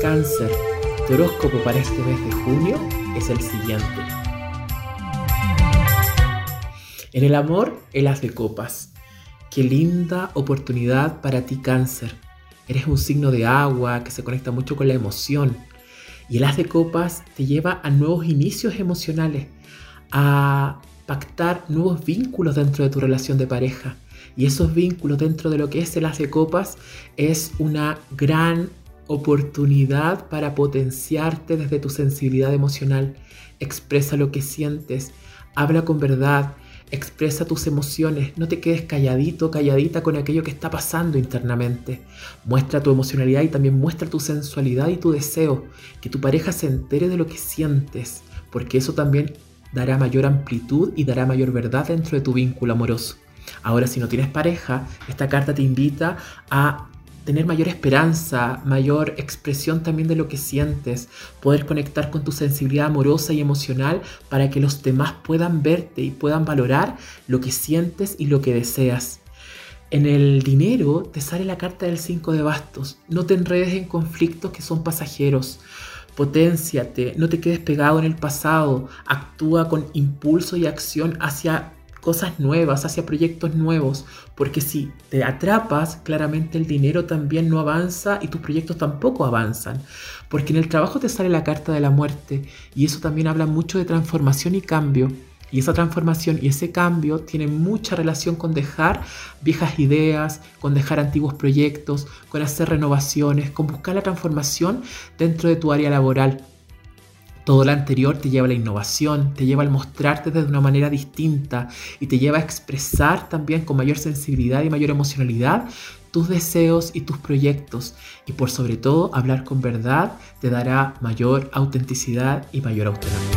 Cáncer, tu horóscopo para este mes de junio es el siguiente. En el amor, el as de copas. Qué linda oportunidad para ti, cáncer. Eres un signo de agua que se conecta mucho con la emoción. Y el as de copas te lleva a nuevos inicios emocionales, a pactar nuevos vínculos dentro de tu relación de pareja. Y esos vínculos dentro de lo que es el as de copas es una gran oportunidad para potenciarte desde tu sensibilidad emocional. Expresa lo que sientes, habla con verdad, expresa tus emociones, no te quedes calladito, calladita con aquello que está pasando internamente. Muestra tu emocionalidad y también muestra tu sensualidad y tu deseo, que tu pareja se entere de lo que sientes, porque eso también dará mayor amplitud y dará mayor verdad dentro de tu vínculo amoroso. Ahora, si no tienes pareja, esta carta te invita a tener mayor esperanza, mayor expresión también de lo que sientes, poder conectar con tu sensibilidad amorosa y emocional para que los demás puedan verte y puedan valorar lo que sientes y lo que deseas. En el dinero te sale la carta del 5 de bastos. No te enredes en conflictos que son pasajeros. Potenciate, no te quedes pegado en el pasado. Actúa con impulso y acción hacia cosas nuevas, hacia proyectos nuevos, porque si te atrapas, claramente el dinero también no avanza y tus proyectos tampoco avanzan, porque en el trabajo te sale la carta de la muerte y eso también habla mucho de transformación y cambio. Y esa transformación y ese cambio tienen mucha relación con dejar viejas ideas, con dejar antiguos proyectos, con hacer renovaciones, con buscar la transformación dentro de tu área laboral. Todo lo anterior te lleva a la innovación, te lleva al mostrarte de una manera distinta y te lleva a expresar también con mayor sensibilidad y mayor emocionalidad tus deseos y tus proyectos. Y por sobre todo, hablar con verdad te dará mayor autenticidad y mayor autonomía.